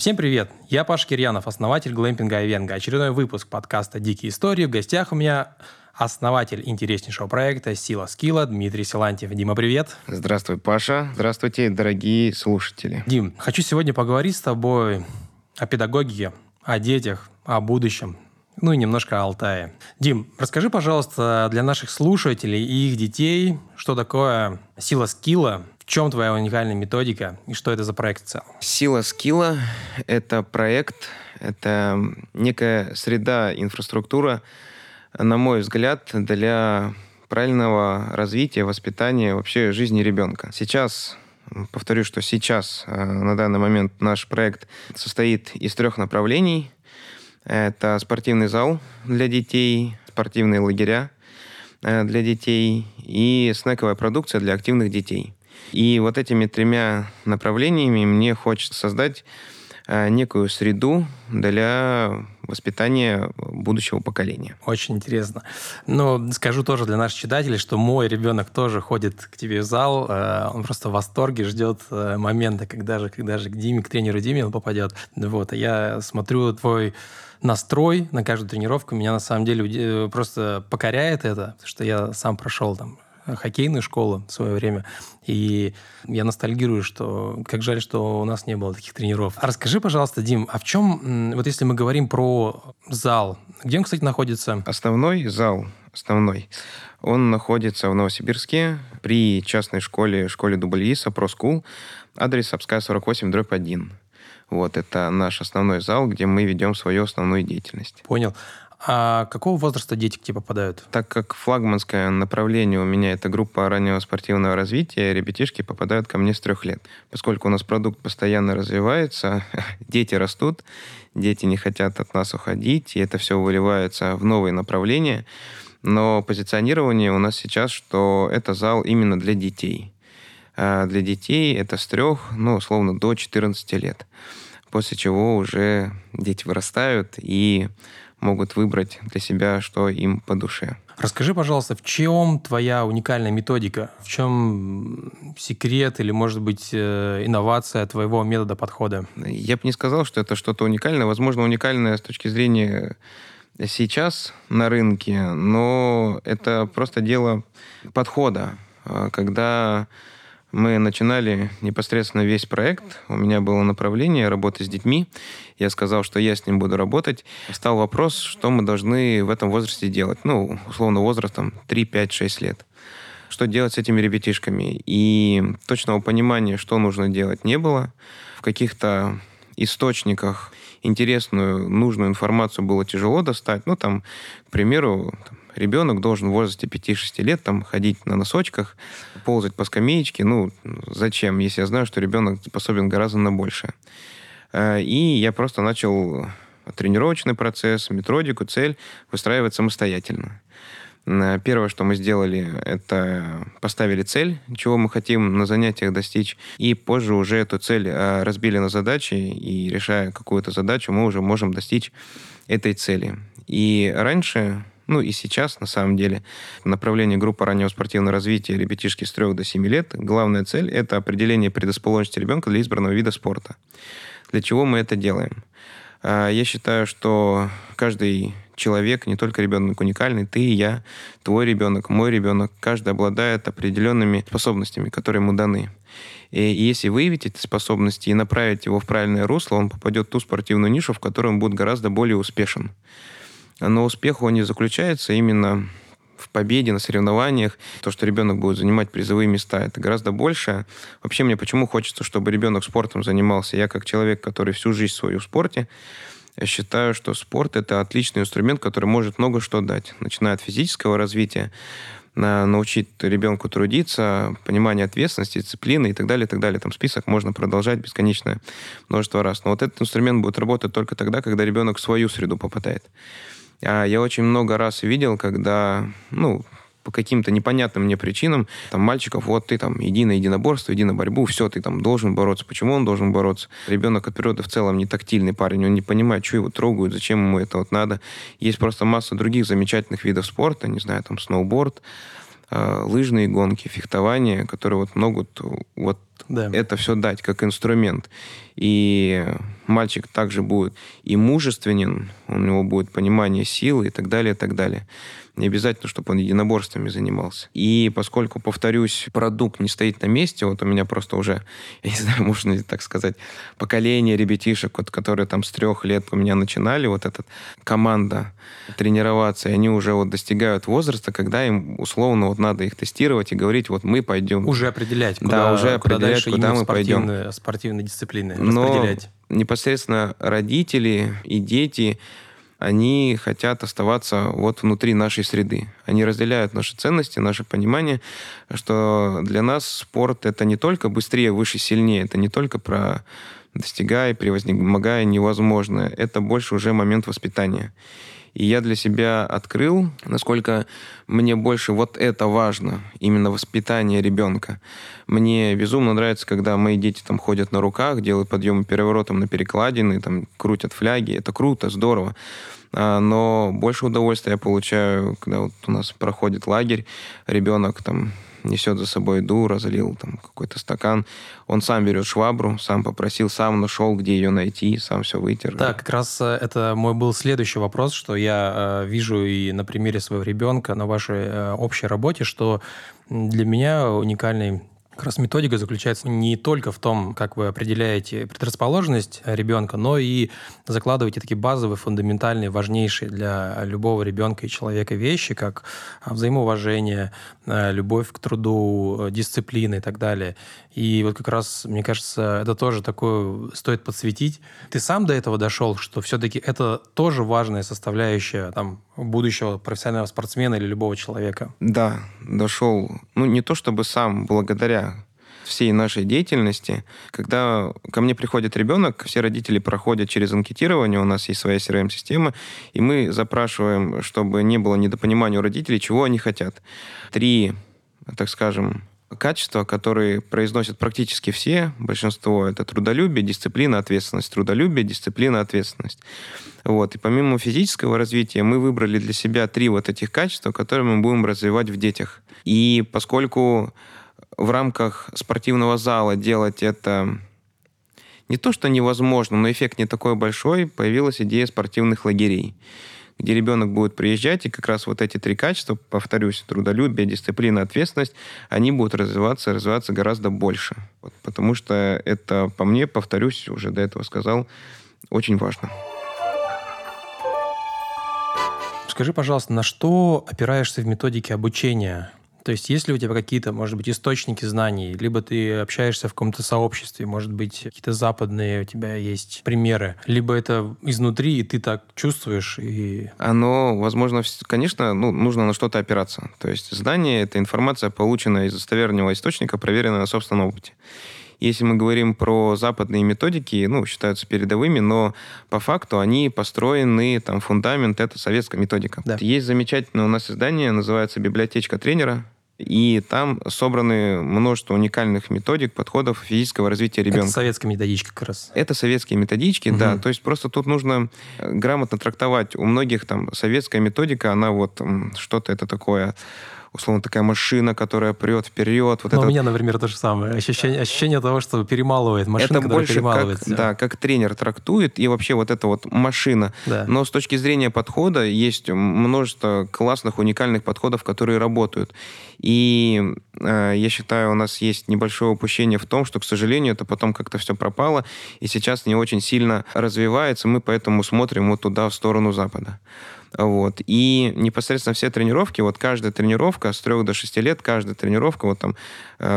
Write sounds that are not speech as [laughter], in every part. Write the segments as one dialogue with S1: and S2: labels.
S1: Всем привет! Я Паш Кирьянов, основатель глэмпинга Айвенга. Очередной выпуск подкаста «Дикие истории». В гостях у меня основатель интереснейшего проекта «Сила скилла» Дмитрий Силантьев. Дима, привет!
S2: Здравствуй, Паша. Здравствуйте, дорогие слушатели.
S1: Дим, хочу сегодня поговорить с тобой о педагогике, о детях, о будущем, ну и немножко о Алтае. Дим, расскажи, пожалуйста, для наших слушателей и их детей, что такое сила скилла, чем твоя уникальная методика и что это за проект в целом?
S2: Сила скилла — это проект, это некая среда, инфраструктура, на мой взгляд, для правильного развития, воспитания вообще жизни ребенка. Сейчас Повторю, что сейчас, э, на данный момент, наш проект состоит из трех направлений. Это спортивный зал для детей, спортивные лагеря э, для детей и снековая продукция для активных детей. И вот этими тремя направлениями мне хочется создать э, некую среду для воспитания будущего поколения.
S1: Очень интересно. Но скажу тоже для наших читателей, что мой ребенок тоже ходит к тебе в зал, э, он просто в восторге ждет момента, когда же, когда же к Диме, к тренеру Диме он попадет. Вот, а я смотрю твой настрой на каждую тренировку меня на самом деле просто покоряет это, что я сам прошел там хоккейную школу в свое время, и я ностальгирую, что как жаль, что у нас не было таких тренеров. А расскажи, пожалуйста, Дим, а в чем, вот если мы говорим про зал, где он, кстати, находится?
S2: Основной зал, основной, он находится в Новосибирске при частной школе, школе Дубльиса, ProSchool, адрес Обская 48, дробь 1. Вот, это наш основной зал, где мы ведем свою основную деятельность.
S1: Понял. А какого возраста дети к тебе попадают?
S2: Так как флагманское направление у меня это группа раннего спортивного развития, ребятишки попадают ко мне с трех лет. Поскольку у нас продукт постоянно развивается, [laughs] дети растут, дети не хотят от нас уходить, и это все выливается в новые направления. Но позиционирование у нас сейчас, что это зал именно для детей. А для детей это с трех, ну, условно, до 14 лет после чего уже дети вырастают и могут выбрать для себя, что им по душе.
S1: Расскажи, пожалуйста, в чем твоя уникальная методика? В чем секрет или, может быть, э, инновация твоего метода подхода?
S2: Я бы не сказал, что это что-то уникальное. Возможно, уникальное с точки зрения сейчас на рынке, но это просто дело подхода. А когда мы начинали непосредственно весь проект. У меня было направление работы с детьми. Я сказал, что я с ним буду работать. Стал вопрос, что мы должны в этом возрасте делать. Ну, условно, возрастом 3, 5, 6 лет. Что делать с этими ребятишками? И точного понимания, что нужно делать, не было. В каких-то источниках интересную, нужную информацию было тяжело достать. Ну, там, к примеру, ребенок должен в возрасте 5-6 лет там ходить на носочках, ползать по скамеечке. Ну, зачем, если я знаю, что ребенок способен гораздо на большее. Э, и я просто начал тренировочный процесс, методику, цель выстраивать самостоятельно. Э, первое, что мы сделали, это поставили цель, чего мы хотим на занятиях достичь, и позже уже эту цель э, разбили на задачи, и решая какую-то задачу, мы уже можем достичь этой цели. И раньше ну и сейчас, на самом деле, направление группы раннего спортивного развития ребятишки с 3 до 7 лет, главная цель – это определение предрасположенности ребенка для избранного вида спорта. Для чего мы это делаем? А, я считаю, что каждый человек, не только ребенок уникальный, ты и я, твой ребенок, мой ребенок, каждый обладает определенными способностями, которые ему даны. И если выявить эти способности и направить его в правильное русло, он попадет в ту спортивную нишу, в которой он будет гораздо более успешен. Но успех он не заключается именно в победе на соревнованиях, то, что ребенок будет занимать призовые места, это гораздо больше. Вообще мне почему хочется, чтобы ребенок спортом занимался? Я как человек, который всю жизнь свою в спорте, я считаю, что спорт это отличный инструмент, который может много что дать, начиная от физического развития, научить ребенку трудиться, понимание ответственности, дисциплины и так далее, и так далее. Там список можно продолжать бесконечное множество раз. Но вот этот инструмент будет работать только тогда, когда ребенок в свою среду попадает. А я очень много раз видел, когда, ну, по каким-то непонятным мне причинам, там, мальчиков, вот ты там, иди на единоборство, иди на борьбу, все, ты там должен бороться. Почему он должен бороться? Ребенок от природы в целом не тактильный парень, он не понимает, что его трогают, зачем ему это вот надо. Есть просто масса других замечательных видов спорта, не знаю, там, сноуборд, э, лыжные гонки, фехтование, которые вот могут вот да. это все дать как инструмент. И мальчик также будет и мужественен, у него будет понимание силы и так далее, и так далее. Не обязательно, чтобы он единоборствами занимался. И поскольку, повторюсь, продукт не стоит на месте, вот у меня просто уже, [laughs] я не знаю, можно ли так сказать, поколение ребятишек, вот, которые там с трех лет у меня начинали, вот эта команда тренироваться, и они уже вот достигают возраста, когда им условно вот надо их тестировать и говорить, вот мы пойдем.
S1: Уже определять,
S2: куда, да, уже куда определять, куда мы пойдем.
S1: Спортивные дисциплины
S2: Но непосредственно родители и дети они хотят оставаться вот внутри нашей среды. Они разделяют наши ценности, наше понимание, что для нас спорт это не только быстрее, выше, сильнее, это не только про достигай, превозмогая невозможно. Это больше уже момент воспитания. И я для себя открыл, насколько мне больше вот это важно, именно воспитание ребенка. Мне безумно нравится, когда мои дети там ходят на руках, делают подъемы переворотом на перекладины, там крутят фляги. Это круто, здорово. А, но больше удовольствия я получаю, когда вот у нас проходит лагерь, ребенок там несет за собой еду, разлил там какой-то стакан. Он сам берет швабру, сам попросил, сам нашел, где ее найти, сам все вытер.
S1: Да, как раз э, это мой был следующий вопрос, что я э, вижу и на примере своего ребенка, на вашей э, общей работе, что для меня уникальный как раз методика заключается не только в том, как вы определяете предрасположенность ребенка, но и закладываете такие базовые, фундаментальные, важнейшие для любого ребенка и человека вещи, как взаимоуважение, э, любовь к труду, дисциплина и так далее. И вот как раз, мне кажется, это тоже такое стоит подсветить. Ты сам до этого дошел, что все-таки это тоже важная составляющая там, будущего профессионального спортсмена или любого человека?
S2: Да, дошел. Ну, не то чтобы сам, благодаря всей нашей деятельности, когда ко мне приходит ребенок, все родители проходят через анкетирование, у нас есть своя CRM-система, и мы запрашиваем, чтобы не было недопонимания у родителей, чего они хотят. Три, так скажем, качества, которые произносят практически все, большинство, это трудолюбие, дисциплина, ответственность. Трудолюбие, дисциплина, ответственность. Вот. И помимо физического развития мы выбрали для себя три вот этих качества, которые мы будем развивать в детях. И поскольку в рамках спортивного зала делать это не то, что невозможно, но эффект не такой большой, появилась идея спортивных лагерей где ребенок будет приезжать, и как раз вот эти три качества, повторюсь, трудолюбие, дисциплина, ответственность, они будут развиваться, развиваться гораздо больше. Вот, потому что это, по мне, повторюсь, уже до этого сказал, очень важно.
S1: Скажи, пожалуйста, на что опираешься в методике обучения то есть есть ли у тебя какие-то, может быть, источники знаний, либо ты общаешься в каком-то сообществе, может быть, какие-то западные у тебя есть примеры, либо это изнутри, и ты так чувствуешь, и...
S2: Оно, возможно, конечно, ну, нужно на что-то опираться. То есть знание — это информация, полученная из достоверного источника, проверенная на собственном опыте. Если мы говорим про западные методики, ну, считаются передовыми, но по факту они построены, там, фундамент — это советская методика. Да. Есть замечательное у нас издание, называется «Библиотечка тренера», и там собраны множество уникальных методик, подходов физического развития ребенка. Это
S1: советская методичка как раз.
S2: Это советские методички, угу. да. То есть просто тут нужно э, грамотно трактовать. У многих там советская методика, она вот что-то это такое условно такая машина, которая прет вперед.
S1: Вот Но это... у меня, например, то же самое. Ощущение, ощущение того, что перемалывает. Машина, это больше перемалывает.
S2: Как, да, как тренер трактует, и вообще вот эта вот машина. Да. Но с точки зрения подхода есть множество классных, уникальных подходов, которые работают. И э, я считаю, у нас есть небольшое упущение в том, что, к сожалению, это потом как-то все пропало, и сейчас не очень сильно развивается. Мы поэтому смотрим вот туда, в сторону Запада. Вот. И непосредственно все тренировки, вот каждая тренировка с 3 до 6 лет, каждая тренировка, вот там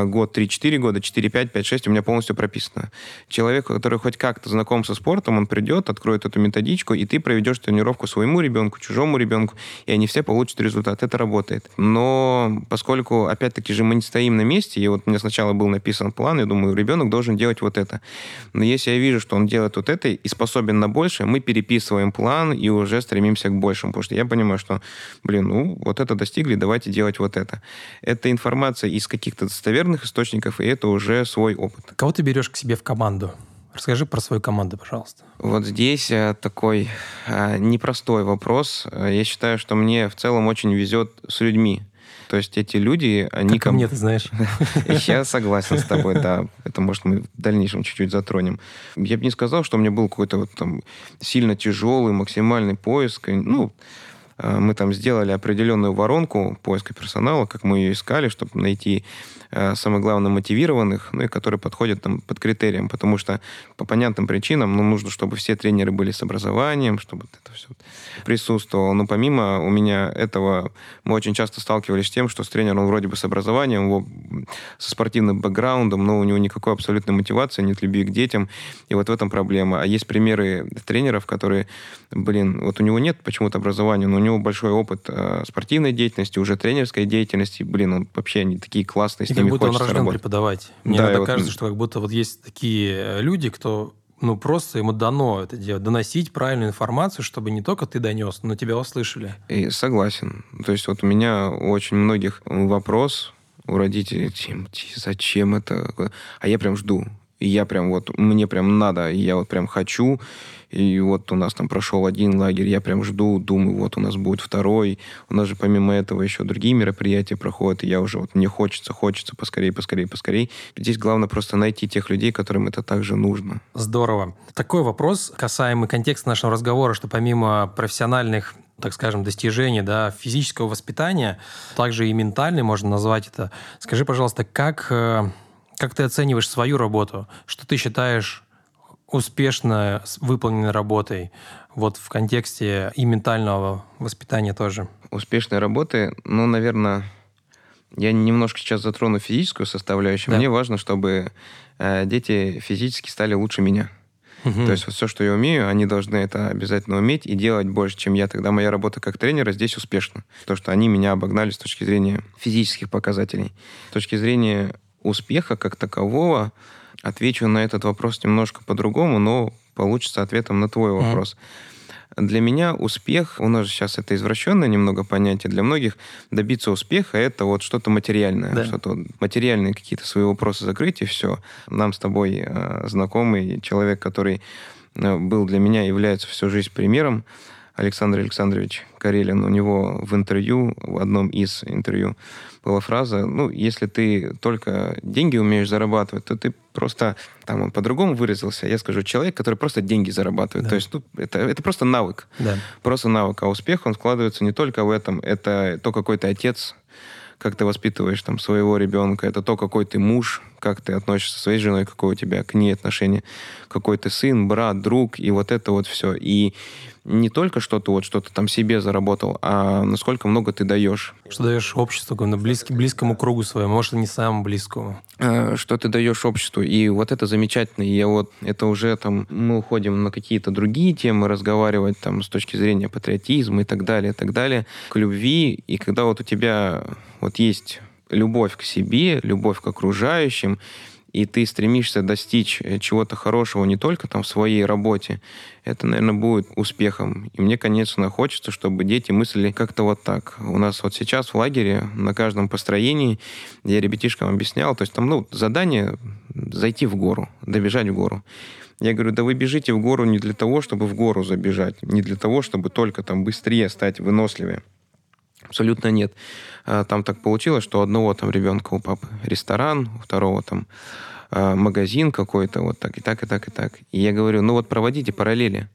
S2: год, 3-4 года, 4-5, 5-6 у меня полностью прописано. Человек, который хоть как-то знаком со спортом, он придет, откроет эту методичку, и ты проведешь тренировку своему ребенку, чужому ребенку, и они все получат результат. Это работает. Но поскольку, опять-таки же, мы не стоим на месте, и вот у меня сначала был написан план, я думаю, ребенок должен делать вот это. Но если я вижу, что он делает вот это и способен на больше, мы переписываем план и уже стремимся к большему, потому что я понимаю, что, блин, ну, вот это достигли, давайте делать вот это. Это информация из каких-то достоверных источников, и это уже свой опыт.
S1: Кого ты берешь к себе в команду? Расскажи про свою команду, пожалуйста.
S2: Вот здесь э, такой э, непростой вопрос. Э, я считаю, что мне в целом очень везет с людьми. То есть эти люди, они...
S1: Как мне, ты знаешь. [laughs]
S2: Я согласен с тобой, да. Это, может, мы в дальнейшем чуть-чуть затронем. Я бы не сказал, что у меня был какой-то вот там сильно тяжелый максимальный поиск. Ну, мы там сделали определенную воронку поиска персонала, как мы ее искали, чтобы найти самое главное, мотивированных, ну и которые подходят там под критериям, потому что по понятным причинам, ну, нужно, чтобы все тренеры были с образованием, чтобы это все присутствовало. Но помимо у меня этого, мы очень часто сталкивались с тем, что с тренером вроде бы с образованием, его со спортивным бэкграундом, но у него никакой абсолютной мотивации, нет любви к детям, и вот в этом проблема. А есть примеры тренеров, которые, блин, вот у него нет почему-то образования, но у него большой опыт э, спортивной деятельности, уже тренерской деятельности, блин, он вообще они такие классные, с
S1: ними будто он рожден работать. преподавать. Мне да, иногда вот... кажется, что как будто вот есть такие э, люди, кто ну, просто ему дано это делать, доносить правильную информацию, чтобы не только ты донес, но тебя услышали.
S2: И согласен. То есть вот у меня у очень многих вопрос у родителей, зачем это? А я прям жду. И я прям вот, мне прям надо, и я вот прям хочу, и вот у нас там прошел один лагерь, я прям жду, думаю, вот у нас будет второй. У нас же помимо этого еще другие мероприятия проходят, и я уже вот мне хочется, хочется поскорее, поскорее, поскорее. Здесь главное просто найти тех людей, которым это также нужно.
S1: Здорово. Такой вопрос, касаемый контекста нашего разговора, что помимо профессиональных так скажем, достижений да, физического воспитания, также и ментальный, можно назвать это. Скажи, пожалуйста, как, э, как ты оцениваешь свою работу? Что ты считаешь успешно выполненной работой, вот в контексте и ментального воспитания тоже?
S2: Успешной работы, ну, наверное, я немножко сейчас затрону физическую составляющую. Да. Мне важно, чтобы э, дети физически стали лучше меня. Угу. То есть вот все, что я умею, они должны это обязательно уметь и делать больше, чем я. Тогда моя работа как тренера здесь успешна. То, что они меня обогнали с точки зрения физических показателей. С точки зрения успеха как такового, Отвечу на этот вопрос немножко по-другому, но получится ответом на твой вопрос. Mm-hmm. Для меня успех, у нас же сейчас это извращенное немного понятие, для многих добиться успеха это вот что-то материальное, да. что-то материальные какие-то свои вопросы закрыть и все. Нам с тобой э, знакомый человек, который э, был для меня, является всю жизнь примером, Александр Александрович Карелин, у него в интервью, в одном из интервью, была фраза, ну, если ты только деньги умеешь зарабатывать, то ты просто, там он по-другому выразился, я скажу, человек, который просто деньги зарабатывает. Да. То есть ну, это, это просто навык. Да. Просто навык. А успех, он складывается не только в этом, это то, какой ты отец, как ты воспитываешь там своего ребенка, это то, какой ты муж, как ты относишься со своей женой, какое у тебя к ней отношение, какой ты сын, брат, друг, и вот это вот все. И не только что ты вот что-то там себе заработал, а насколько много ты даешь.
S1: Что даешь обществу, на близки, близкому кругу своему, может, и не самому близкому.
S2: А, что ты даешь обществу. И вот это замечательно. И вот, это уже там, мы уходим на какие-то другие темы разговаривать там с точки зрения патриотизма и так далее, и так далее, к любви. И когда вот у тебя вот есть любовь к себе, любовь к окружающим, и ты стремишься достичь э, чего-то хорошего не только там в своей работе, это, наверное, будет успехом. И мне, конечно, хочется, чтобы дети мыслили как-то вот так. У нас вот сейчас в лагере на каждом построении я ребятишкам объяснял, то есть там, ну, задание зайти в гору, добежать в гору. Я говорю, да вы бежите в гору не для того, чтобы в гору забежать, не для того, чтобы только там быстрее стать выносливее. Абсолютно нет. А, там так получилось, что у одного там ребенка у папы ресторан, у второго там а, магазин какой-то, вот так и так, и так, и так. И я говорю, ну вот проводите параллели.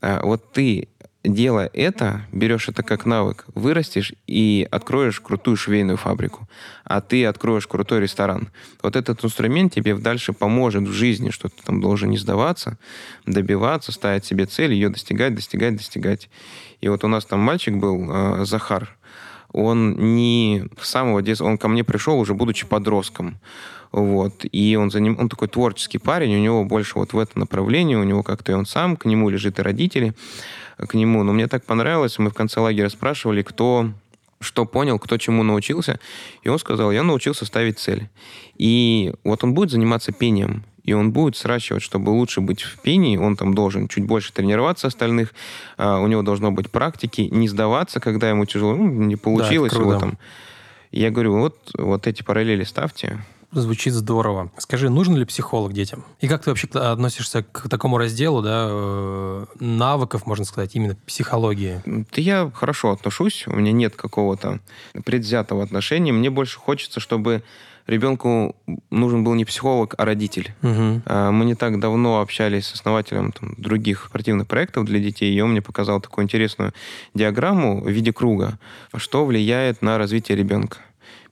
S2: А, вот ты, делая это, берешь это как навык, вырастешь и откроешь крутую швейную фабрику, а ты откроешь крутой ресторан. Вот этот инструмент тебе дальше поможет в жизни, что ты там должен не сдаваться, добиваться, ставить себе цель, ее достигать, достигать, достигать. И вот у нас там мальчик был, Захар, он не с самого детства, он ко мне пришел уже будучи подростком. Вот. И он, за ним, он такой творческий парень, у него больше вот в это направление, у него как-то и он сам, к нему лежит и родители к нему. Но мне так понравилось, мы в конце лагеря спрашивали, кто что понял, кто чему научился. И он сказал, я научился ставить цель. И вот он будет заниматься пением и он будет сращивать, чтобы лучше быть в пении, он там должен чуть больше тренироваться остальных, а, у него должно быть практики, не сдаваться, когда ему тяжело, ну, не получилось да, его там. Я говорю, вот, вот эти параллели ставьте,
S1: звучит здорово. Скажи, нужен ли психолог детям? И как ты вообще относишься к такому разделу, да, э, навыков, можно сказать, именно психологии?
S2: Да я хорошо отношусь, у меня нет какого-то предвзятого отношения. Мне больше хочется, чтобы ребенку нужен был не психолог, а родитель. Угу. Мы не так давно общались с основателем там, других спортивных проектов для детей, и он мне показал такую интересную диаграмму в виде круга, что влияет на развитие ребенка.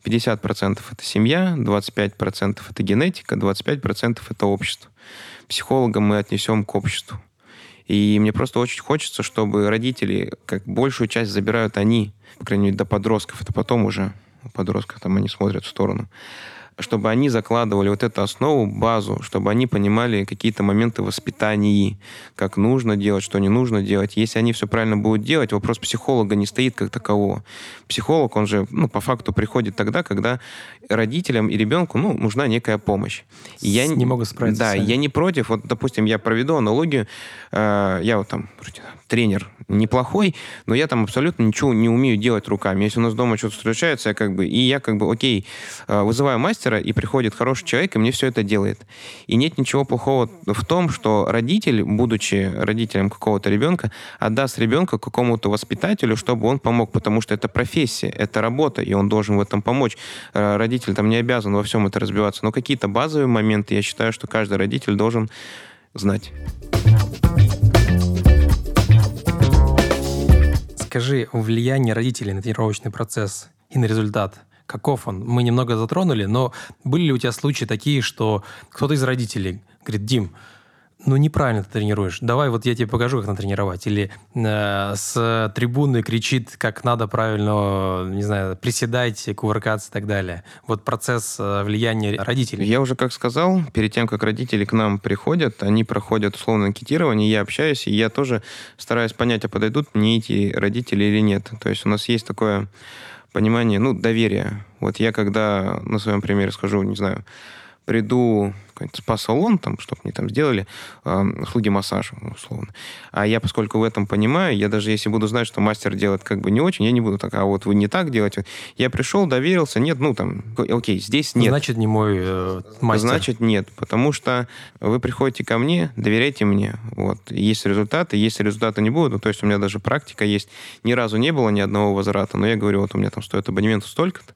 S2: 50% это семья, 25% это генетика, 25% это общество. Психолога мы отнесем к обществу. И мне просто очень хочется, чтобы родители, как большую часть забирают они, по крайней мере, до подростков, это потом уже подростков там они смотрят в сторону чтобы они закладывали вот эту основу, базу, чтобы они понимали какие-то моменты воспитания, как нужно делать, что не нужно делать. Если они все правильно будут делать, вопрос психолога не стоит как такового. Психолог, он же, ну, по факту приходит тогда, когда родителям и ребенку, ну, нужна некая помощь.
S1: И я не могу справиться.
S2: Да, я не против. Вот, допустим, я проведу аналогию. Э, я вот там тренер неплохой, но я там абсолютно ничего не умею делать руками. Если у нас дома что-то случается, я как бы, и я как бы, окей, э, вызываю мастера, и приходит хороший человек, и мне все это делает. И нет ничего плохого в том, что родитель, будучи родителем какого-то ребенка, отдаст ребенка какому-то воспитателю, чтобы он помог, потому что это профессия, это работа, и он должен в этом помочь. Э, родитель там не обязан во всем это разбиваться, но какие-то базовые моменты, я считаю, что каждый родитель должен знать.
S1: Скажи, влияние родителей на тренировочный процесс и на результат, каков он? Мы немного затронули, но были ли у тебя случаи такие, что кто-то из родителей говорит, Дим, ну неправильно ты тренируешь. Давай вот я тебе покажу, как натренировать. Или э, с трибуны кричит, как надо правильно, не знаю, приседать, кувыркаться и так далее. Вот процесс э, влияния родителей.
S2: Я уже как сказал, перед тем, как родители к нам приходят, они проходят условное анкетирование, я общаюсь, и я тоже стараюсь понять, а подойдут мне эти родители или нет. То есть у нас есть такое понимание, ну, доверие. Вот я когда на своем примере скажу, не знаю, приду какой-нибудь спа-салон, там, чтобы мне там сделали э, услуги массажа, условно. А я, поскольку в этом понимаю, я даже если буду знать, что мастер делает как бы не очень, я не буду так, а вот вы не так делаете. Я пришел, доверился, нет, ну там, окей, здесь нет.
S1: Значит, не мой э, мастер.
S2: Значит, нет, потому что вы приходите ко мне, доверяйте мне. Вот. Есть результаты, если результаты не будут, ну, то есть у меня даже практика есть, ни разу не было ни одного возврата, но я говорю, вот у меня там стоит абонемент столько-то,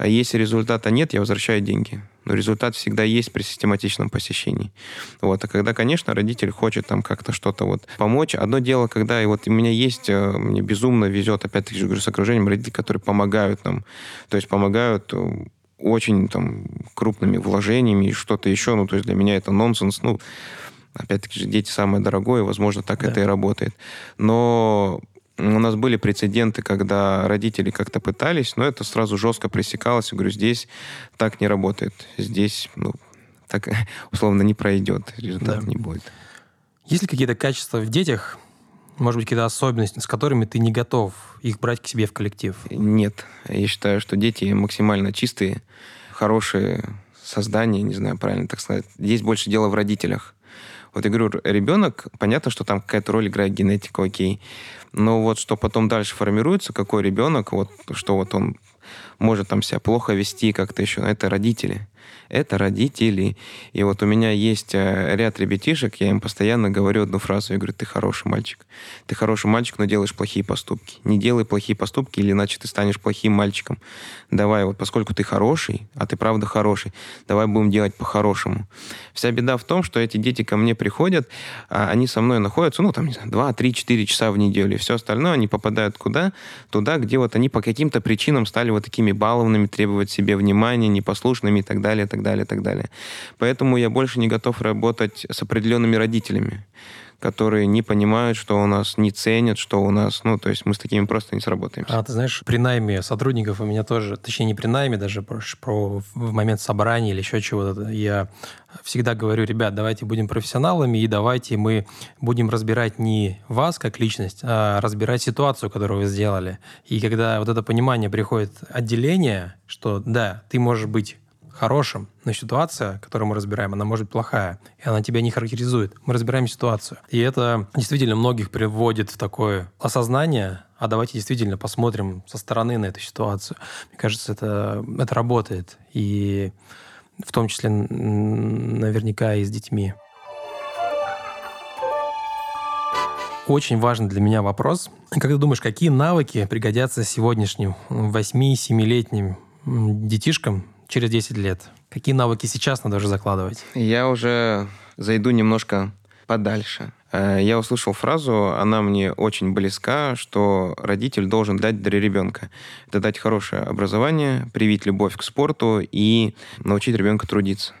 S2: а если результата нет, я возвращаю деньги. Но результат всегда есть при систематичном посещении. Вот. А когда, конечно, родитель хочет там как-то что-то вот помочь. Одно дело, когда и вот у меня есть, э, мне безумно везет, опять-таки, говорю, с окружением родителей, которые помогают нам. То есть помогают э, очень там крупными вложениями и что-то еще. Ну, то есть для меня это нонсенс. Ну, опять-таки же, дети самое дорогое, возможно, так да. это и работает. Но у нас были прецеденты, когда родители как-то пытались, но это сразу жестко пресекалось. Я говорю, здесь так не работает. Здесь, ну, так [laughs] условно не пройдет, результата да. не будет.
S1: Есть ли какие-то качества в детях, может быть, какие-то особенности, с которыми ты не готов их брать к себе в коллектив?
S2: Нет. Я считаю, что дети максимально чистые, хорошие создания, не знаю, правильно так сказать. Здесь больше дело в родителях. Вот я говорю, ребенок, понятно, что там какая-то роль играет генетика, окей. Но вот что потом дальше формируется, какой ребенок, вот что вот он может там себя плохо вести как-то еще, это родители это родители. И вот у меня есть э, ряд ребятишек, я им постоянно говорю одну фразу, я говорю, ты хороший мальчик. Ты хороший мальчик, но делаешь плохие поступки. Не делай плохие поступки, или иначе ты станешь плохим мальчиком. Давай, вот поскольку ты хороший, а ты правда хороший, давай будем делать по-хорошему. Вся беда в том, что эти дети ко мне приходят, а они со мной находятся, ну, там, не знаю, 2, 3, 4 часа в неделю, и все остальное они попадают куда? Туда, где вот они по каким-то причинам стали вот такими балованными, требовать себе внимания, непослушными и так далее, и так далее, так далее. Поэтому я больше не готов работать с определенными родителями, которые не понимают, что у нас не ценят, что у нас, ну, то есть мы с такими просто не сработаемся.
S1: А ты знаешь, при найме сотрудников у меня тоже, точнее, не при найме, даже про, про в момент собрания или еще чего-то, я всегда говорю, ребят, давайте будем профессионалами и давайте мы будем разбирать не вас как личность, а разбирать ситуацию, которую вы сделали. И когда вот это понимание приходит отделение, что да, ты можешь быть хорошим, но ситуация, которую мы разбираем, она может быть плохая, и она тебя не характеризует. Мы разбираем ситуацию. И это действительно многих приводит в такое осознание, а давайте действительно посмотрим со стороны на эту ситуацию. Мне кажется, это, это работает. И в том числе наверняка и с детьми. Очень важный для меня вопрос. Как ты думаешь, какие навыки пригодятся сегодняшним 8-7-летним детишкам через 10 лет? Какие навыки сейчас надо уже закладывать?
S2: Я уже зайду немножко подальше. Э, я услышал фразу, она мне очень близка, что родитель должен дать для ребенка. Это дать хорошее образование, привить любовь к спорту и научить ребенка трудиться.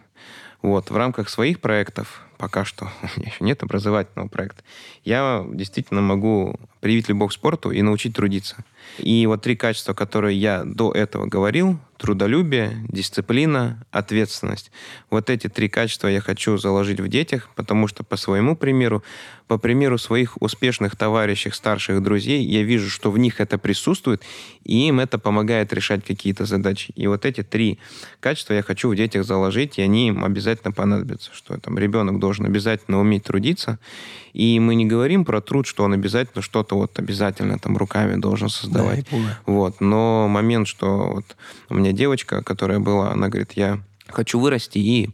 S2: Вот, в рамках своих проектов, пока что [laughs] у меня еще нет образовательного проекта, я действительно могу привить любовь к спорту и научить трудиться. И вот три качества, которые я до этого говорил, трудолюбие, дисциплина, ответственность. Вот эти три качества я хочу заложить в детях, потому что по своему примеру, по примеру своих успешных товарищей, старших друзей, я вижу, что в них это присутствует, и им это помогает решать какие-то задачи. И вот эти три качества я хочу в детях заложить, и они им обязательно понадобятся. Что там ребенок должен обязательно уметь трудиться, и мы не говорим про труд, что он обязательно что-то вот обязательно там руками должен создавать. Да, вот. Но момент, что вот у меня девочка, которая была, она говорит, я хочу вырасти и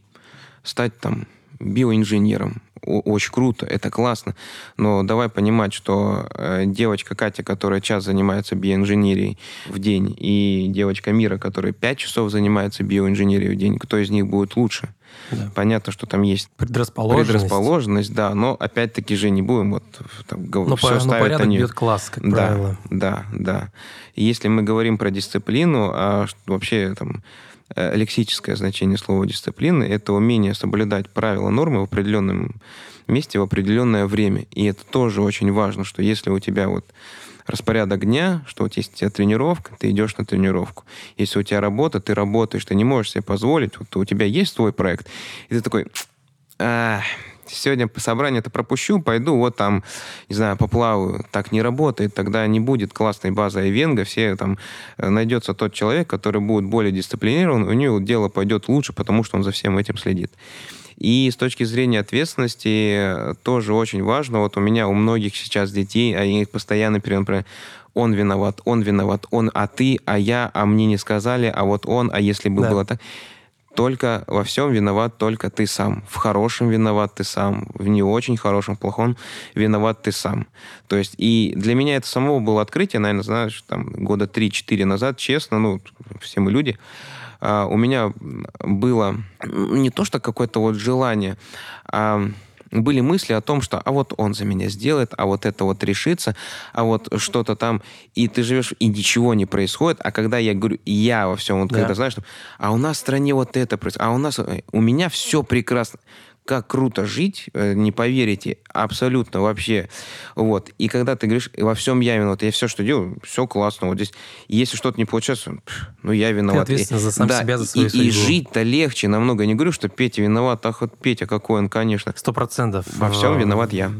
S2: стать там биоинженером. Очень круто, это классно. Но давай понимать, что э, девочка Катя, которая час занимается биоинженерией в день, и девочка Мира, которая пять часов занимается биоинженерией в день, кто из них будет лучше? Да. Понятно, что там есть
S1: предрасположенность.
S2: предрасположенность, да, но опять-таки же не будем вот там, но все по, ставить
S1: порядок они. бьет класс, как
S2: да,
S1: правило.
S2: Да, да. И если мы говорим про дисциплину, а вообще там лексическое значение слова дисциплины – это умение соблюдать правила нормы в определенном месте в определенное время. И это тоже очень важно, что если у тебя вот распорядок дня, что вот есть у тебя тренировка, ты идешь на тренировку. Если у тебя работа, ты работаешь, ты не можешь себе позволить, вот у тебя есть твой проект, и ты такой, сегодня по собранию это пропущу, пойду вот там, не знаю, поплаваю. Так не работает, тогда не будет классной базы Айвенга, все там э, найдется тот человек, который будет более дисциплинирован, у него дело пойдет лучше, потому что он за всем этим следит. И с точки зрения ответственности э, тоже очень важно. Вот у меня, у многих сейчас детей, они постоянно например, он виноват, он виноват, он, а ты, а я, а мне не сказали, а вот он, а если бы да. было так только во всем виноват только ты сам. В хорошем виноват ты сам, в не очень хорошем, плохом виноват ты сам. То есть и для меня это самого было открытие, наверное, знаешь, там года 3-4 назад, честно, ну, все мы люди, а, у меня было не то, что какое-то вот желание, а были мысли о том, что а вот он за меня сделает, а вот это вот решится, а вот что-то там, и ты живешь, и ничего не происходит, а когда я говорю, я во всем, вот да. когда знаешь, а у нас в стране вот это происходит, а у нас, у меня все прекрасно как круто жить, э, не поверите, абсолютно вообще. Вот. И когда ты говоришь, во всем я виноват, я все, что делаю, все классно. Вот здесь, если что-то не получается, ну, я виноват.
S1: Ты ответственен за сам
S2: да,
S1: себя, за свою
S2: и, судьбу. И жить-то легче намного. Я не говорю, что Петя виноват, ах, вот Петя какой он, конечно.
S1: Сто процентов.
S2: Во всем виноват я.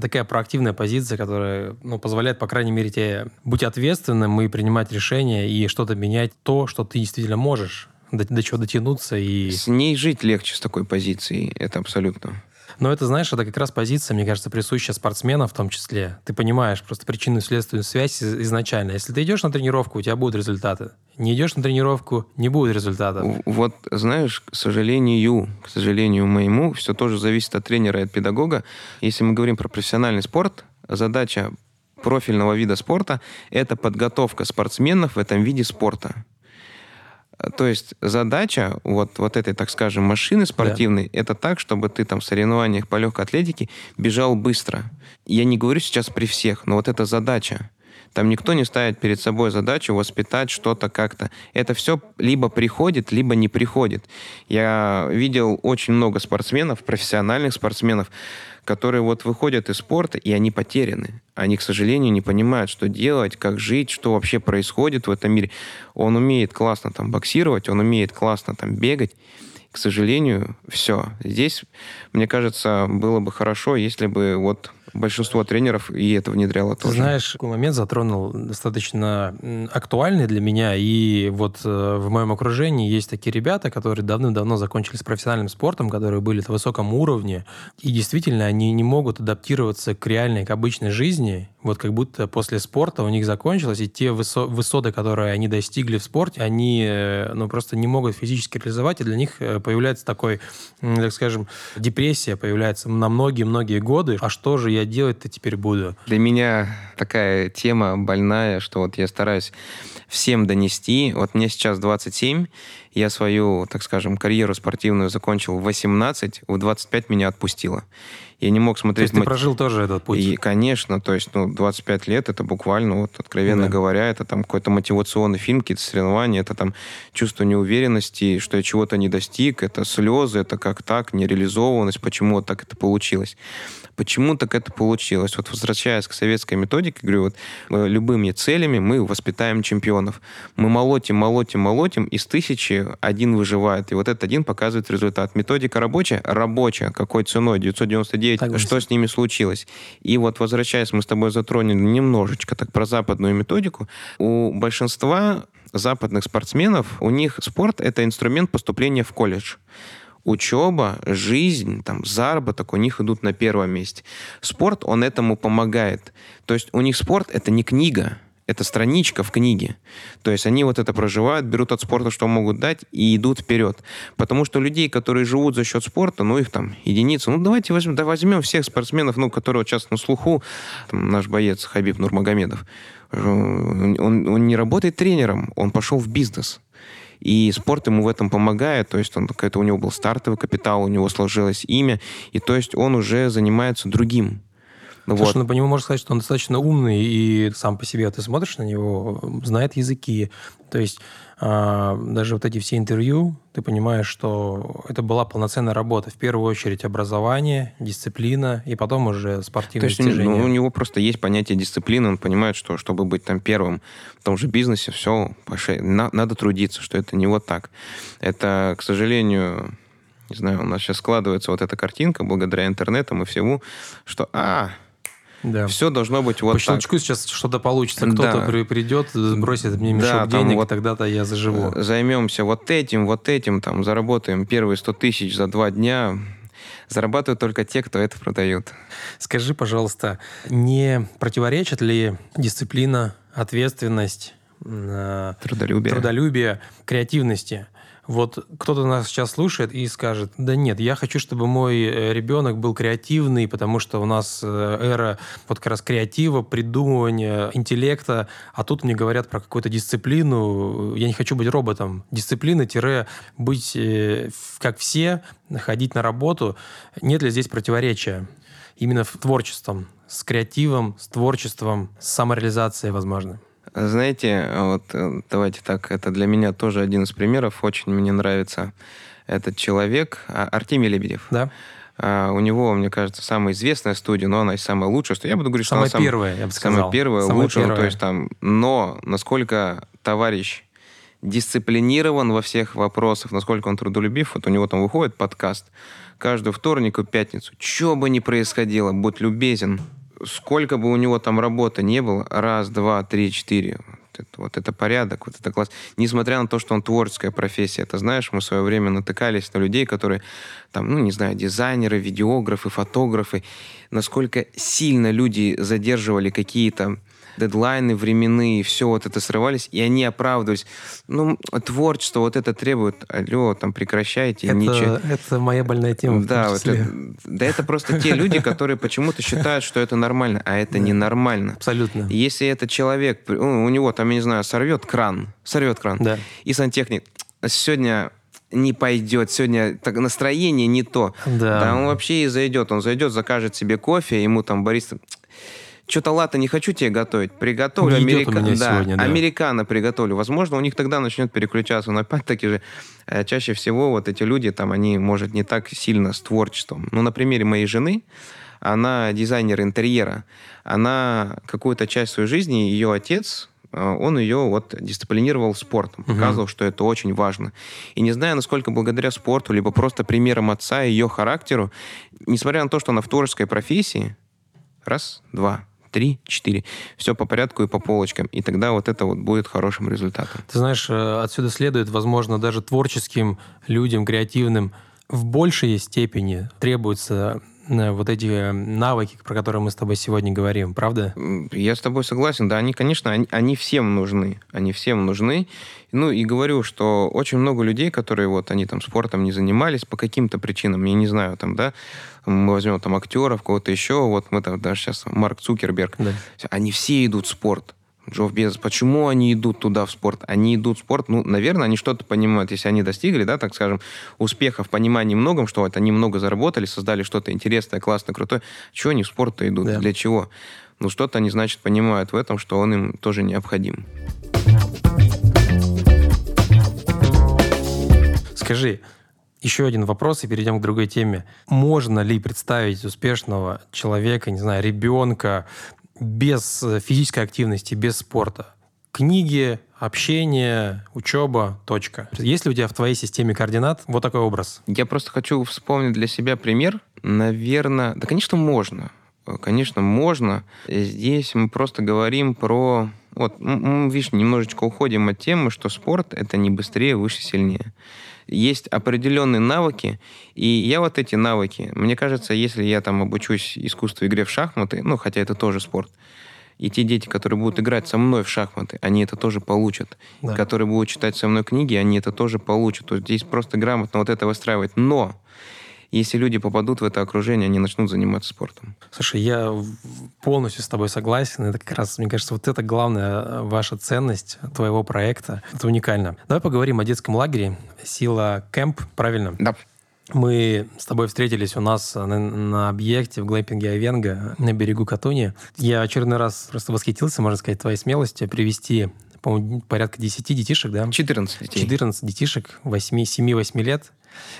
S1: Такая проактивная позиция, которая ну, позволяет, по крайней мере, тебе быть ответственным и принимать решения, и что-то менять то, что ты действительно можешь до, до чего дотянуться и...
S2: С ней жить легче с такой позицией, это абсолютно.
S1: Но это, знаешь, это как раз позиция, мне кажется, присущая спортсменам в том числе. Ты понимаешь просто причинную следственную связь изначально. Если ты идешь на тренировку, у тебя будут результаты. Не идешь на тренировку, не будет результатов.
S2: Вот, знаешь, к сожалению, к сожалению моему, все тоже зависит от тренера и от педагога. Если мы говорим про профессиональный спорт, задача профильного вида спорта – это подготовка спортсменов в этом виде спорта. То есть задача вот, вот этой, так скажем, машины спортивной, да. это так, чтобы ты там в соревнованиях по легкой атлетике бежал быстро. Я не говорю сейчас при всех, но вот эта задача. Там никто не ставит перед собой задачу воспитать что-то как-то. Это все либо приходит, либо не приходит. Я видел очень много спортсменов, профессиональных спортсменов, которые вот выходят из спорта, и они потеряны. Они, к сожалению, не понимают, что делать, как жить, что вообще происходит в этом мире. Он умеет классно там боксировать, он умеет классно там бегать, К сожалению, все. Здесь, мне кажется, было бы хорошо, если бы вот большинство тренеров и это внедряло тоже.
S1: Знаешь, такой момент затронул достаточно актуальный для меня. И вот э, в моем окружении есть такие ребята, которые давным-давно закончили с профессиональным спортом, которые были на высоком уровне. И действительно, они не могут адаптироваться к реальной, к обычной жизни. Вот как будто после спорта у них закончилось, и те высо- высоты, которые они достигли в спорте, они э, ну, просто не могут физически реализовать, и для них э, появляется такой, так скажем, депрессия появляется на многие-многие годы. А что же я делать-то теперь буду?
S2: Для меня такая тема больная, что вот я стараюсь всем донести. Вот мне сейчас 27, я свою, так скажем, карьеру спортивную закончил в 18, в 25 меня отпустило. Я не мог смотреть...
S1: То есть ты прожил тоже этот путь?
S2: И, конечно, то есть, ну, 25 лет, это буквально, вот, откровенно да. говоря, это там какой-то мотивационный фильм, какие-то соревнования, это там чувство неуверенности, что я чего-то не достиг, это слезы, это как так, нереализованность, почему вот так это получилось. Почему так это получилось? Вот возвращаясь к советской методике, говорю, вот э, любыми целями мы воспитаем чемпионов. Мы молотим, молотим, молотим, из тысячи один выживает. И вот этот один показывает результат. Методика рабочая? Рабочая. Какой ценой? 999. Так, что с ними случилось? И вот возвращаясь, мы с тобой затронули немножечко так про западную методику. У большинства западных спортсменов, у них спорт — это инструмент поступления в колледж учеба, жизнь, там, заработок у них идут на первом месте. Спорт, он этому помогает. То есть у них спорт — это не книга, это страничка в книге. То есть они вот это проживают, берут от спорта, что могут дать, и идут вперед. Потому что людей, которые живут за счет спорта, ну, их там единицы. Ну, давайте возьмем, да возьмем всех спортсменов, ну, которые вот сейчас на слуху, там, наш боец Хабиб Нурмагомедов. Он, он не работает тренером, он пошел в бизнес. И спорт ему в этом помогает, то есть он какой-то у него был стартовый капитал, у него сложилось имя, и то есть он уже занимается другим.
S1: Слушай, вот. ну по нему можно сказать, что он достаточно умный, и сам по себе ты смотришь на него, знает языки. То есть а, даже вот эти все интервью, ты понимаешь, что это была полноценная работа. В первую очередь образование, дисциплина, и потом уже спортивные
S2: То
S1: есть достижения.
S2: Ну, у него просто есть понятие дисциплины, он понимает, что чтобы быть там первым в том же бизнесе, все, на, надо трудиться, что это не вот так. Это, к сожалению, не знаю, у нас сейчас складывается вот эта картинка благодаря интернетам и всему, что, а, да. Все должно быть вот По щелчку
S1: так. сейчас что-то получится. Кто-то да. придет, бросит мне мешок да, денег, вот тогда-то я заживу.
S2: Э, займемся вот этим, вот этим, там, заработаем первые 100 тысяч за два дня. Зарабатывают только те, кто это продают.
S1: Скажи, пожалуйста, не противоречит ли дисциплина, ответственность,
S2: э, трудолюбие,
S1: трудолюбие креативности? Вот кто-то нас сейчас слушает и скажет, да нет, я хочу, чтобы мой э, ребенок был креативный, потому что у нас э, эра вот как раз креатива, придумывания, интеллекта, а тут мне говорят про какую-то дисциплину, я не хочу быть роботом. Дисциплина-быть э, как все, ходить на работу. Нет ли здесь противоречия? Именно в творчеством, с креативом, с творчеством, с самореализацией, возможно.
S2: Знаете, вот э, давайте так, это для меня тоже один из примеров, очень мне нравится этот человек, а, Артемий Лебедев.
S1: Да.
S2: Uh, у него, мне кажется, самая известная студия, но она и самая лучшая. Что я буду говорить,
S1: самая
S2: что
S1: она первая, я бы сказал.
S2: Самая первая, самая лучшая. Первая. Ну, то есть там, но насколько товарищ дисциплинирован во всех вопросах, насколько он трудолюбив, вот у него там выходит подкаст каждую вторник и пятницу. Что бы ни происходило, будь любезен, сколько бы у него там работы не было, раз, два, три, четыре, вот это, вот это порядок, вот это класс. Несмотря на то, что он творческая профессия, это знаешь, мы в свое время натыкались на людей, которые там, ну, не знаю, дизайнеры, видеографы, фотографы, насколько сильно люди задерживали какие-то дедлайны временные, все вот это срывались, и они оправдывались. Ну, творчество вот это требует, алло, там, прекращайте.
S1: Это, ничего. это моя больная тема.
S2: Да, вот это, да это просто те люди, которые почему-то считают, что это нормально, а это ненормально.
S1: Абсолютно.
S2: Если этот человек, у него там, я не знаю, сорвет кран, сорвет кран,
S1: да.
S2: и сантехник, сегодня не пойдет, сегодня так, настроение не то.
S1: Да.
S2: да. Он вообще и зайдет, он зайдет, закажет себе кофе, ему там бариста, что-то лата не хочу тебе готовить, приготовлю америка... да, сегодня, да. американо приготовлю. Возможно, у них тогда начнет переключаться, но опять-таки же э, чаще всего вот эти люди, там, они, может, не так сильно с творчеством. Ну, на примере моей жены, она дизайнер интерьера, она какую-то часть своей жизни, ее отец а, он ее вот дисциплинировал спортом, показывал, угу. что это очень важно. И не знаю, насколько благодаря спорту, либо просто примером отца и ее характеру, несмотря на то, что она в творческой профессии, раз, два, три, четыре. Все по порядку и по полочкам. И тогда вот это вот будет хорошим результатом.
S1: Ты знаешь, э, отсюда следует, возможно, даже творческим людям, креативным, в большей степени требуется вот эти э, навыки, про которые мы с тобой сегодня говорим, правда?
S2: Я с тобой согласен, да, они, конечно, они, они всем нужны, они всем нужны. Ну и говорю, что очень много людей, которые вот, они там спортом не занимались по каким-то причинам, я не знаю, там, да, мы возьмем там актеров, кого-то еще, вот мы там даже сейчас, Марк Цукерберг, да. они все идут в спорт. Джофф Безос, почему они идут туда в спорт? Они идут в спорт, ну, наверное, они что-то понимают. Если они достигли, да, так скажем, успеха в понимании многом, что вот они много заработали, создали что-то интересное, классное, крутое, чего они в спорт-то идут? Да. Для чего? Ну, что-то они, значит, понимают в этом, что он им тоже необходим.
S1: Скажи, еще один вопрос, и перейдем к другой теме. Можно ли представить успешного человека, не знаю, ребенка, без э, физической активности, без спорта? Книги, общение, учеба, точка. Есть ли у тебя в твоей системе координат вот такой образ?
S2: Я просто хочу вспомнить для себя пример. Наверное, да, конечно, можно. Конечно, можно. Здесь мы просто говорим про... Вот, видишь, немножечко уходим от темы, что спорт — это не быстрее, выше, сильнее есть определенные навыки, и я вот эти навыки, мне кажется, если я там обучусь искусству игре в шахматы, ну, хотя это тоже спорт, и те дети, которые будут играть со мной в шахматы, они это тоже получат. Да. Которые будут читать со мной книги, они это тоже получат. То есть здесь просто грамотно вот это выстраивать. Но если люди попадут в это окружение, они начнут заниматься спортом.
S1: Слушай, я полностью с тобой согласен. Это как раз, мне кажется, вот это главная э, ваша ценность твоего проекта. Это уникально. Давай поговорим о детском лагере «Сила Кэмп», правильно?
S2: Да.
S1: Мы с тобой встретились у нас на, на объекте в глэмпинге Айвенга на берегу Катуни. Я очередной раз просто восхитился, можно сказать, твоей смелостью привести по-моему, порядка 10 детишек, да?
S2: 14 детей.
S1: 14 детишек, 7-8 лет.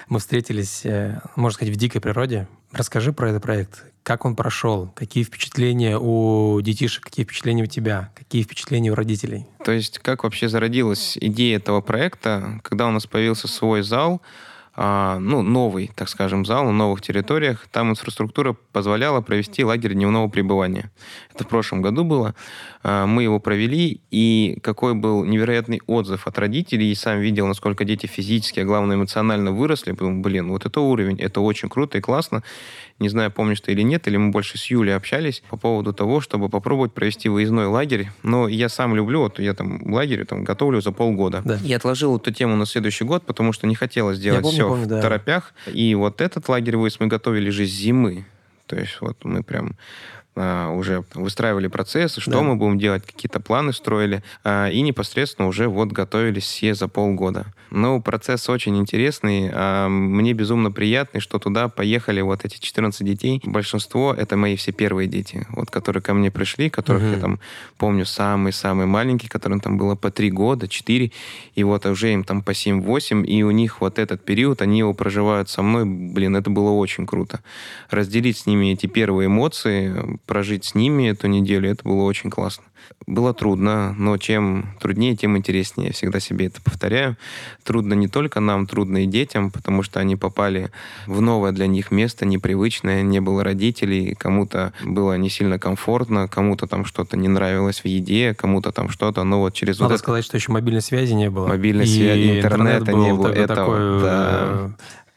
S1: Мы встретились, э, можно сказать, в дикой природе. Расскажи про этот проект. Как он прошел? Какие впечатления у детишек? Какие впечатления у тебя? Какие впечатления у родителей?
S2: То есть как вообще зародилась идея этого проекта? Когда у нас появился свой зал, а, ну, новый, так скажем, зал на новых территориях. Там инфраструктура позволяла провести лагерь дневного пребывания. Это в прошлом году было. А, мы его провели, и какой был невероятный отзыв от родителей. И сам видел, насколько дети физически, а главное эмоционально выросли. Блин, вот это уровень, это очень круто и классно. Не знаю, помнишь ты или нет, или мы больше с Юлей общались по поводу того, чтобы попробовать провести выездной лагерь. Но я сам люблю, вот я там лагерь там, готовлю за полгода. Да. Я отложил эту тему на следующий год, потому что не хотелось делать помню, все помню, в да. торопях. И вот этот лагерь выезд мы готовили же с зимы. То есть вот мы прям а, уже выстраивали процессы, что да. мы будем делать, какие-то планы строили, а, и непосредственно уже вот готовились все за полгода. Ну, процесс очень интересный, а, мне безумно приятный, что туда поехали вот эти 14 детей. Большинство — это мои все первые дети, вот которые ко мне пришли, которых угу. я там помню самый-самый маленький, которым там было по 3 года, 4, и вот уже им там по 7-8, и у них вот этот период, они его проживают со мной, блин, это было очень круто. Разделить с ними эти первые эмоции, прожить с ними эту неделю, это было очень классно. Было трудно, но чем труднее, тем интереснее. Я всегда себе это повторяю. Трудно не только нам, трудно и детям, потому что они попали в новое для них место, непривычное, не было родителей, кому-то было не сильно комфортно, кому-то там что-то не нравилось в еде, кому-то там что-то, но вот через
S1: Надо
S2: вот
S1: сказать, это... что еще мобильной связи не было.
S2: Мобильной связи, интернета интернет не было.
S1: Это такой, да.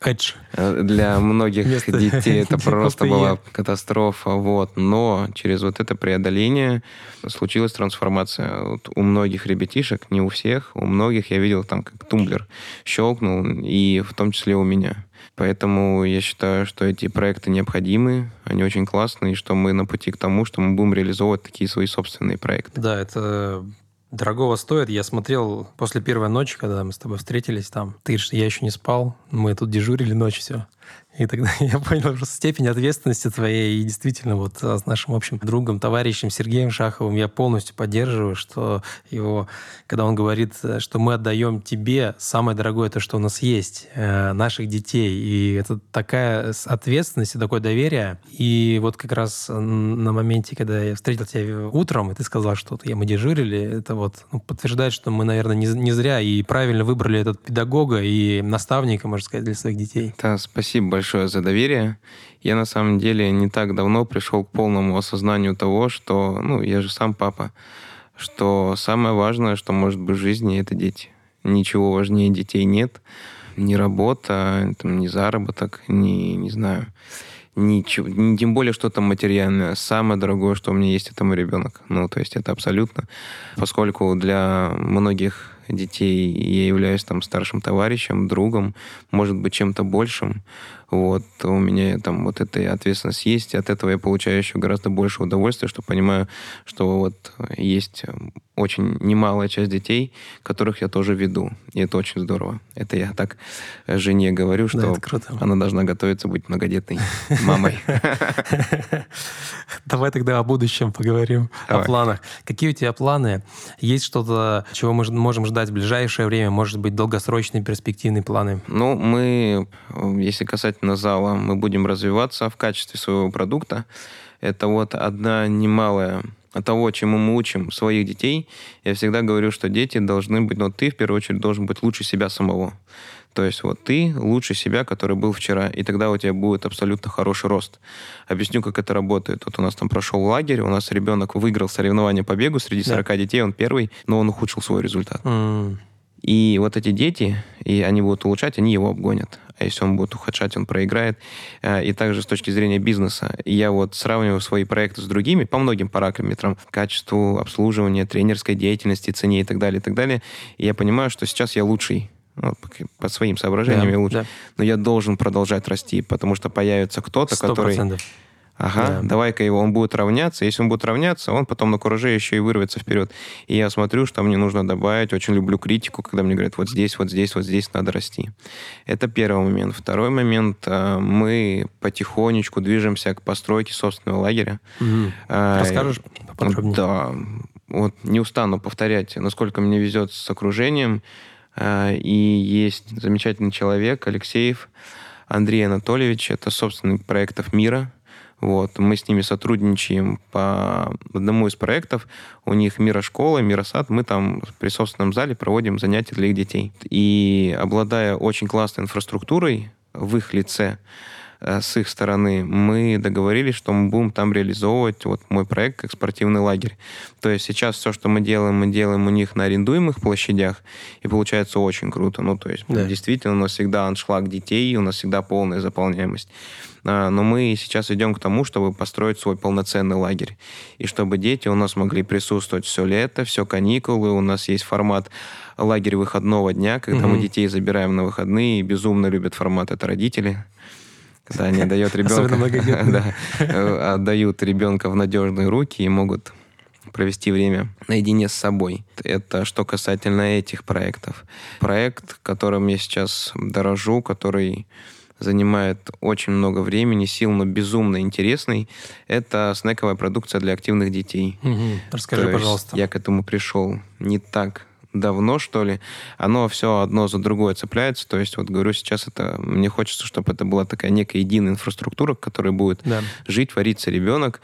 S2: Edge. Э, для многих Место детей это просто была катастрофа. Вот. Но через вот это преодоление случилась трансформация. Вот у многих ребятишек, не у всех, у многих я видел там, как тумблер щелкнул, и в том числе у меня. Поэтому я считаю, что эти проекты необходимы, они очень классные, и что мы на пути к тому, что мы будем реализовывать такие свои собственные проекты.
S1: Да, это Дорогого стоит. Я смотрел после первой ночи, когда мы с тобой встретились там. Ты я еще не спал. Мы тут дежурили ночь все. И тогда [laughs] я понял что степень ответственности твоей. И действительно, вот а, с нашим общим другом, товарищем Сергеем Шаховым я полностью поддерживаю, что его, когда он говорит, что мы отдаем тебе самое дорогое, то, что у нас есть, э, наших детей. И это такая ответственность и такое доверие. И вот как раз на моменте, когда я встретил тебя утром, и ты сказал, что я, мы дежурили, это вот ну, подтверждает, что мы, наверное, не, не зря и правильно выбрали этот педагога и наставника, можно сказать, для своих детей.
S2: Да, спасибо большое большое за доверие. Я на самом деле не так давно пришел к полному осознанию того, что, ну, я же сам папа, что самое важное, что может быть в жизни, это дети. Ничего важнее детей нет. Ни работа, там, ни заработок, ни, не знаю, ничего, ни, тем более что-то материальное. Самое дорогое, что у меня есть, это мой ребенок. Ну, то есть это абсолютно. Поскольку для многих детей я являюсь там старшим товарищем, другом, может быть, чем-то большим. Вот, у меня там вот эта ответственность есть, и от этого я получаю еще гораздо больше удовольствия, что понимаю, что вот есть очень немалая часть детей, которых я тоже веду. И это очень здорово. Это я так жене говорю, что да, она должна готовиться быть многодетной мамой. [laughs]
S1: Давай тогда о будущем поговорим, о планах. Какие у тебя планы? Есть что-то, чего мы можем ждать в ближайшее время? Может быть, долгосрочные перспективные планы?
S2: Ну, мы, если касательно касательно зала, мы будем развиваться в качестве своего продукта. Это вот одна немалая того, чему мы учим своих детей. Я всегда говорю, что дети должны быть, но ну, ты в первую очередь должен быть лучше себя самого. То есть вот ты лучше себя, который был вчера, и тогда у тебя будет абсолютно хороший рост. Объясню, как это работает. Вот у нас там прошел лагерь, у нас ребенок выиграл соревнование по бегу среди 40 да. детей, он первый, но он ухудшил свой результат. Mm. И вот эти дети, и они будут улучшать, они его обгонят. А если он будет ухудшать, он проиграет. Э, и также с точки зрения бизнеса. Я вот сравниваю свои проекты с другими по многим параметрам. Качеству обслуживания, тренерской деятельности, цене и так далее, и так далее. И я понимаю, что сейчас я лучший ну, по своим соображениям да, я лучше. Да. Но я должен продолжать расти, потому что появится кто-то, который ага, да. давай-ка его, он будет равняться. Если он будет равняться, он потом на кураже еще и вырвется вперед. И я смотрю, что мне нужно добавить. Очень люблю критику, когда мне говорят, вот здесь, вот здесь, вот здесь надо расти. Это первый момент. Второй момент. Э, мы потихонечку движемся к постройке собственного лагеря.
S1: Угу. Расскажешь поподробнее?
S2: Да. Вот не устану повторять, насколько мне везет с окружением. Э, и есть замечательный человек, Алексеев Андрей Анатольевич. Это собственник проектов «Мира». Вот. Мы с ними сотрудничаем по одному из проектов. У них Мира-школа, Мира-сад. Мы там при собственном зале проводим занятия для их детей. И обладая очень классной инфраструктурой в их лице, с их стороны, мы договорились, что мы будем там реализовывать вот мой проект как спортивный лагерь. То есть сейчас все, что мы делаем, мы делаем у них на арендуемых площадях, и получается очень круто. Ну, то есть да. действительно у нас всегда аншлаг детей, у нас всегда полная заполняемость. А, но мы сейчас идем к тому, чтобы построить свой полноценный лагерь. И чтобы дети у нас могли присутствовать все лето, все каникулы. У нас есть формат лагерь выходного дня, когда угу. мы детей забираем на выходные. И безумно любят формат это родители когда они отдают ребенка, [laughs] да, э, отдают ребенка в надежные руки и могут провести время наедине с собой. Это что касательно этих проектов. Проект, которым я сейчас дорожу, который занимает очень много времени, сил, но безумно интересный. Это снековая продукция для активных детей.
S1: Угу. Расскажи, То пожалуйста.
S2: Я к этому пришел не так давно, что ли, оно все одно за другое цепляется. То есть, вот говорю, сейчас это мне хочется, чтобы это была такая некая единая инфраструктура, в которой будет да. жить, вариться ребенок.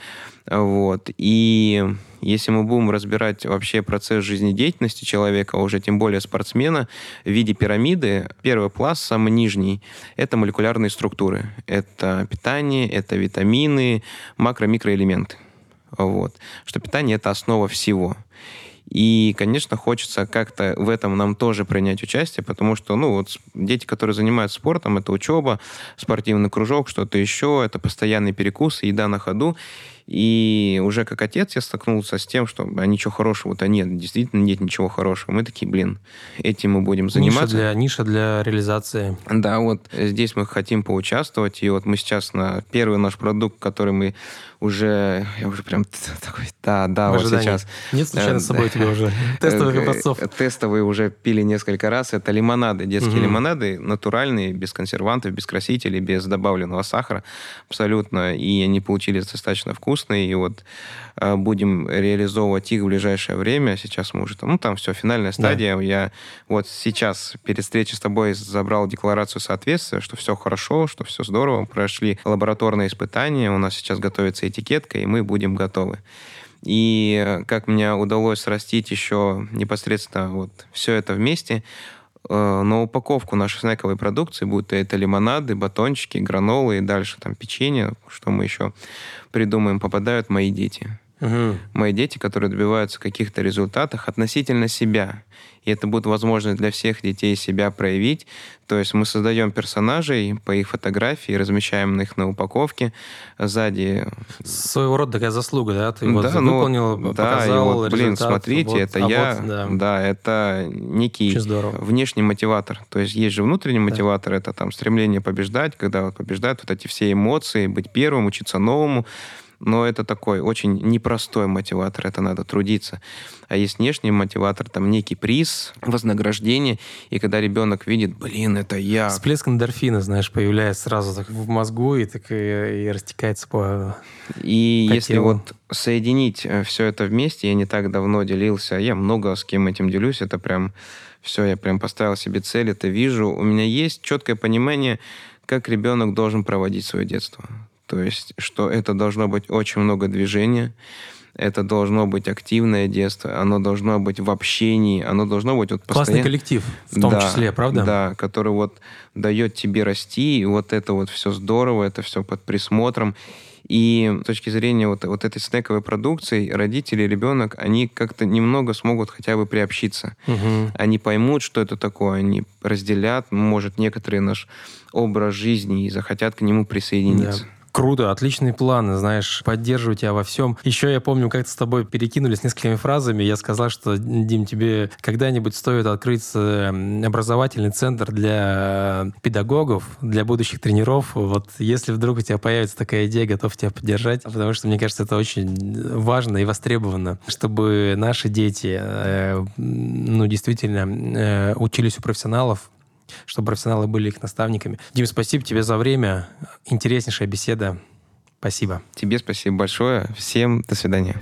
S2: Вот. И если мы будем разбирать вообще процесс жизнедеятельности человека, а уже тем более спортсмена, в виде пирамиды, первый пласт, самый нижний, это молекулярные структуры. Это питание, это витамины, макро-микроэлементы. Вот. Что питание — это основа всего. И, конечно, хочется как-то в этом нам тоже принять участие, потому что, ну, вот дети, которые занимаются спортом, это учеба, спортивный кружок, что-то еще, это постоянный перекус, еда на ходу. И уже как отец я столкнулся с тем, что а ничего хорошего-то нет, действительно нет ничего хорошего. Мы такие, блин, этим мы будем заниматься.
S1: Ниша для, ниша для реализации.
S2: Да, вот здесь мы хотим поучаствовать, и вот мы сейчас на первый наш продукт, который мы уже, я уже прям такой, да, да, вот сейчас.
S1: Нет случайно с собой тебе уже [laughs] тестовых э, образцов?
S2: Тестовые уже пили несколько раз. Это лимонады, детские лимонады, натуральные, без консервантов, без красителей, без добавленного сахара абсолютно. И они получились достаточно вкусные. И вот э, будем реализовывать их в ближайшее время. Сейчас мы уже там, ну, там все, финальная стадия. Да. Я вот сейчас перед встречей с тобой забрал декларацию соответствия, что все хорошо, что все здорово. Прошли лабораторные испытания. У нас сейчас готовится этикетка, и мы будем готовы. И как мне удалось срастить еще непосредственно вот все это вместе, э, на упаковку нашей снековой продукции, будто это лимонады, батончики, гранолы и дальше там печенье, что мы еще придумаем, попадают мои дети. Угу. Мои дети, которые добиваются каких-то результатов относительно себя. И это будет возможность для всех детей себя проявить. То есть мы создаем персонажей по их фотографии, размещаем их на упаковке. Сзади...
S1: Своего рода такая заслуга, да?
S2: Ты вот да, ну выполнил, ну, показал да, и вот, блин, смотрите, вот, это а я... Вот, да. да, это некий внешний мотиватор. То есть есть же внутренний мотиватор, да. это там стремление побеждать, когда вот побеждают вот эти все эмоции, быть первым, учиться новому но это такой очень непростой мотиватор, это надо трудиться. А есть внешний мотиватор, там некий приз, вознаграждение, и когда ребенок видит, блин, это я.
S1: Всплеск эндорфина, знаешь, появляется сразу так в мозгу и так и, и растекается по
S2: И по если телу. вот соединить э, все это вместе, я не так давно делился, я много с кем этим делюсь, это прям все, я прям поставил себе цель, это вижу. У меня есть четкое понимание, как ребенок должен проводить свое детство. То есть, что это должно быть очень много движения, это должно быть активное детство, оно должно быть в общении, оно должно быть вот
S1: постоянно... Классный коллектив в том
S2: да,
S1: числе, правда?
S2: Да, который вот дает тебе расти, и вот это вот все здорово, это все под присмотром. И с точки зрения вот, вот этой снековой продукции, родители ребенок, они как-то немного смогут хотя бы приобщиться. Угу. Они поймут, что это такое, они разделят, может, некоторый наш образ жизни и захотят к нему присоединиться. Да.
S1: Круто, отличные планы, знаешь, поддерживаю тебя во всем. Еще я помню, как-то с тобой перекинулись несколькими фразами. Я сказал, что, Дим, тебе когда-нибудь стоит открыть образовательный центр для педагогов, для будущих тренеров. Вот если вдруг у тебя появится такая идея, готов тебя поддержать, потому что, мне кажется, это очень важно и востребовано, чтобы наши дети, э, ну, действительно, э, учились у профессионалов, чтобы профессионалы были их наставниками. Дим, спасибо тебе за время. Интереснейшая беседа. Спасибо.
S2: Тебе спасибо большое. Всем до свидания.